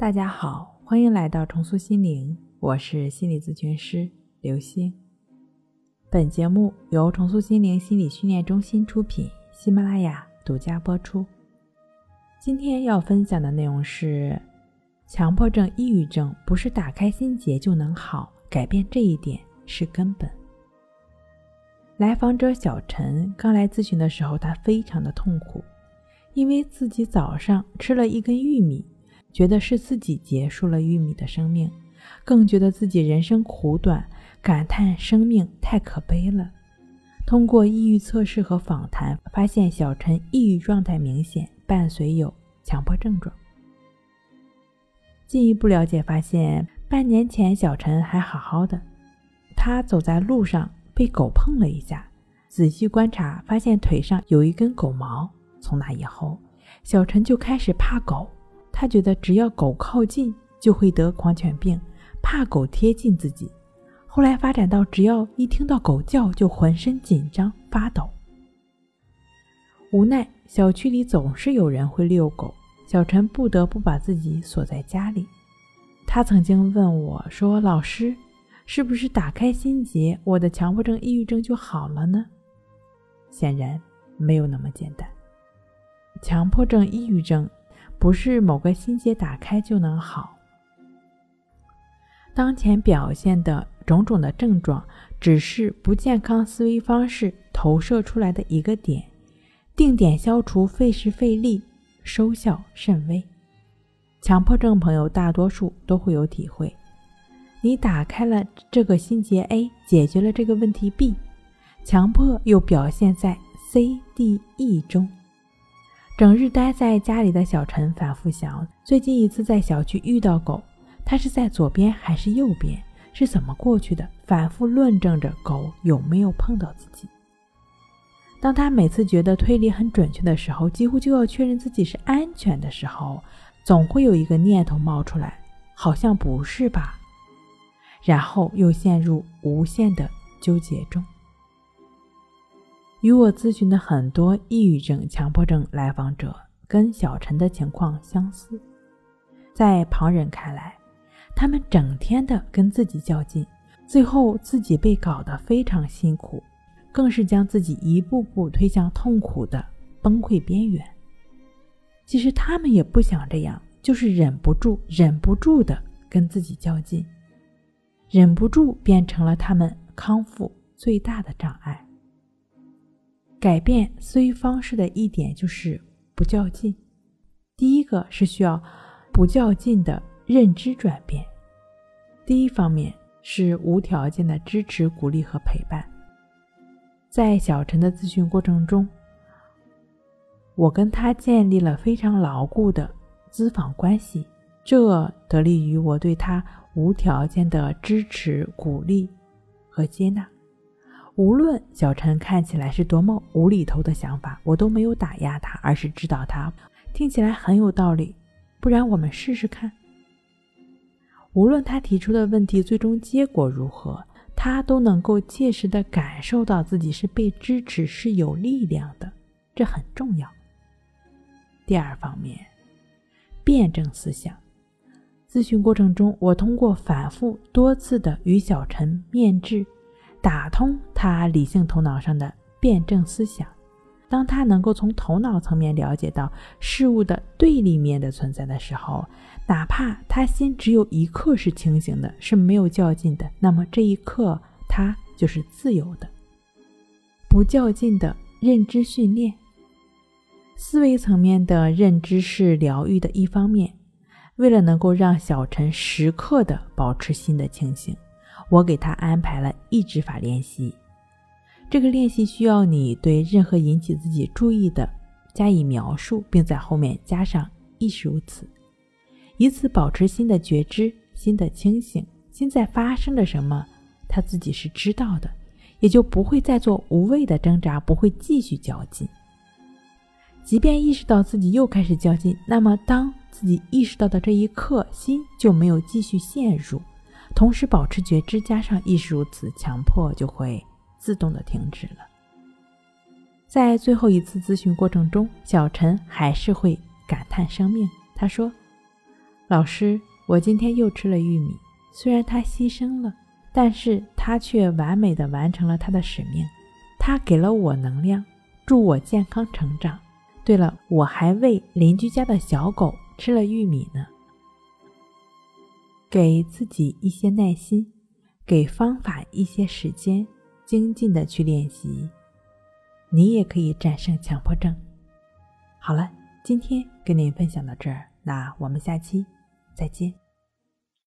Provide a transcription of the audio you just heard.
大家好，欢迎来到重塑心灵，我是心理咨询师刘星。本节目由重塑心灵心理训练中心出品，喜马拉雅独家播出。今天要分享的内容是：强迫症、抑郁症不是打开心结就能好，改变这一点是根本。来访者小陈刚来咨询的时候，他非常的痛苦，因为自己早上吃了一根玉米。觉得是自己结束了玉米的生命，更觉得自己人生苦短，感叹生命太可悲了。通过抑郁测试和访谈，发现小陈抑郁状态明显，伴随有强迫症状。进一步了解发现，半年前小陈还好好的，他走在路上被狗碰了一下，仔细观察发现腿上有一根狗毛。从那以后，小陈就开始怕狗。他觉得只要狗靠近就会得狂犬病，怕狗贴近自己。后来发展到只要一听到狗叫就浑身紧张发抖。无奈小区里总是有人会遛狗，小陈不得不把自己锁在家里。他曾经问我说：“老师，是不是打开心结，我的强迫症、抑郁症就好了呢？”显然没有那么简单。强迫症、抑郁症。不是某个心结打开就能好。当前表现的种种的症状，只是不健康思维方式投射出来的一个点，定点消除费时费力，收效甚微。强迫症朋友大多数都会有体会：你打开了这个心结 A，解决了这个问题 B，强迫又表现在 C、D、E 中。整日待在家里的小陈反复想：最近一次在小区遇到狗，他是在左边还是右边？是怎么过去的？反复论证着狗有没有碰到自己。当他每次觉得推理很准确的时候，几乎就要确认自己是安全的时候，总会有一个念头冒出来：好像不是吧？然后又陷入无限的纠结中。与我咨询的很多抑郁症、强迫症来访者，跟小陈的情况相似。在旁人看来，他们整天的跟自己较劲，最后自己被搞得非常辛苦，更是将自己一步步推向痛苦的崩溃边缘。其实他们也不想这样，就是忍不住、忍不住的跟自己较劲，忍不住变成了他们康复最大的障碍。改变思维方式的一点就是不较劲。第一个是需要不较劲的认知转变。第一方面是无条件的支持、鼓励和陪伴。在小陈的咨询过程中，我跟他建立了非常牢固的咨访关系，这得力于我对他无条件的支持、鼓励和接纳。无论小陈看起来是多么无厘头的想法，我都没有打压他，而是指导他。听起来很有道理，不然我们试试看。无论他提出的问题最终结果如何，他都能够切实的感受到自己是被支持，是有力量的，这很重要。第二方面，辩证思想。咨询过程中，我通过反复多次的与小陈面质。打通他理性头脑上的辩证思想，当他能够从头脑层面了解到事物的对立面的存在的时候，哪怕他心只有一刻是清醒的，是没有较劲的，那么这一刻他就是自由的。不较劲的认知训练，思维层面的认知是疗愈的一方面。为了能够让小陈时刻的保持心的清醒。我给他安排了意志法练习，这个练习需要你对任何引起自己注意的加以描述，并在后面加上“亦是如此”，以此保持心的觉知、心的清醒。心在发生着什么，他自己是知道的，也就不会再做无谓的挣扎，不会继续较劲。即便意识到自己又开始较劲，那么当自己意识到的这一刻，心就没有继续陷入。同时保持觉知，加上意识如此，强迫就会自动的停止了。在最后一次咨询过程中，小陈还是会感叹生命。他说：“老师，我今天又吃了玉米，虽然它牺牲了，但是它却完美的完成了它的使命。它给了我能量，助我健康成长。对了，我还喂邻居家的小狗吃了玉米呢。给自己一些耐心，给方法一些时间，精进的去练习，你也可以战胜强迫症。好了，今天跟您分享到这儿，那我们下期再见。